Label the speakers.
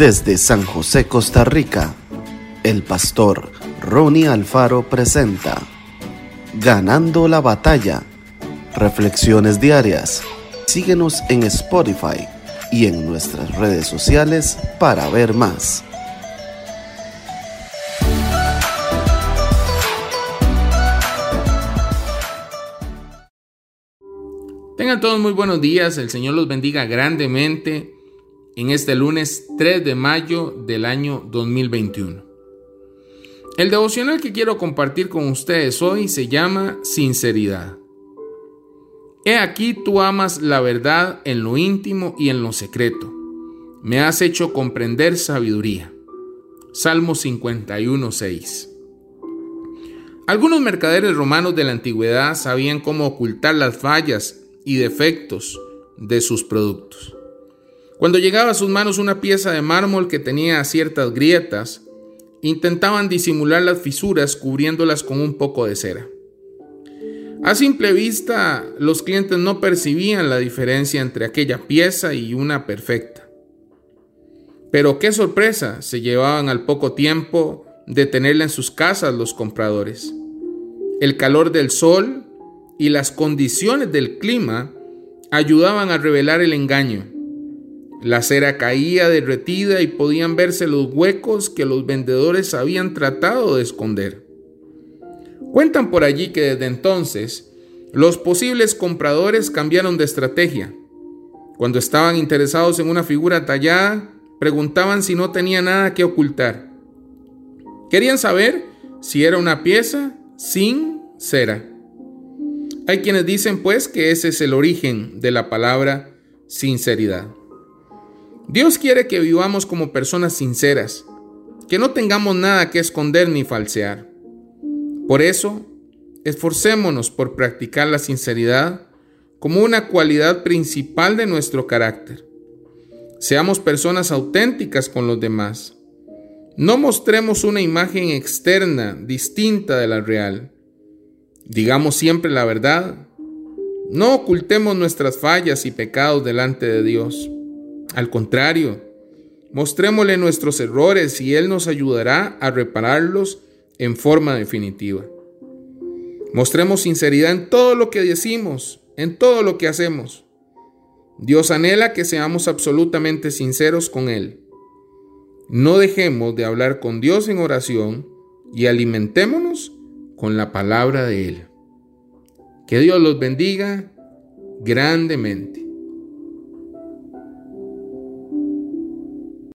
Speaker 1: Desde San José, Costa Rica, el pastor Ronnie Alfaro presenta Ganando la batalla. Reflexiones diarias. Síguenos en Spotify y en nuestras redes sociales para ver más.
Speaker 2: Tengan todos muy buenos días, el Señor los bendiga grandemente en este lunes 3 de mayo del año 2021. El devocional que quiero compartir con ustedes hoy se llama Sinceridad. He aquí tú amas la verdad en lo íntimo y en lo secreto. Me has hecho comprender sabiduría. Salmo 51, 6. Algunos mercaderes romanos de la antigüedad sabían cómo ocultar las fallas y defectos de sus productos. Cuando llegaba a sus manos una pieza de mármol que tenía ciertas grietas, intentaban disimular las fisuras cubriéndolas con un poco de cera. A simple vista, los clientes no percibían la diferencia entre aquella pieza y una perfecta. Pero qué sorpresa se llevaban al poco tiempo de tenerla en sus casas los compradores. El calor del sol y las condiciones del clima ayudaban a revelar el engaño la cera caía derretida y podían verse los huecos que los vendedores habían tratado de esconder. Cuentan por allí que desde entonces los posibles compradores cambiaron de estrategia. Cuando estaban interesados en una figura tallada, preguntaban si no tenía nada que ocultar. Querían saber si era una pieza sin cera. Hay quienes dicen pues que ese es el origen de la palabra sinceridad. Dios quiere que vivamos como personas sinceras, que no tengamos nada que esconder ni falsear. Por eso, esforcémonos por practicar la sinceridad como una cualidad principal de nuestro carácter. Seamos personas auténticas con los demás. No mostremos una imagen externa distinta de la real. Digamos siempre la verdad. No ocultemos nuestras fallas y pecados delante de Dios. Al contrario, mostrémosle nuestros errores y Él nos ayudará a repararlos en forma definitiva. Mostremos sinceridad en todo lo que decimos, en todo lo que hacemos. Dios anhela que seamos absolutamente sinceros con Él. No dejemos de hablar con Dios en oración y alimentémonos con la palabra de Él. Que Dios los bendiga grandemente.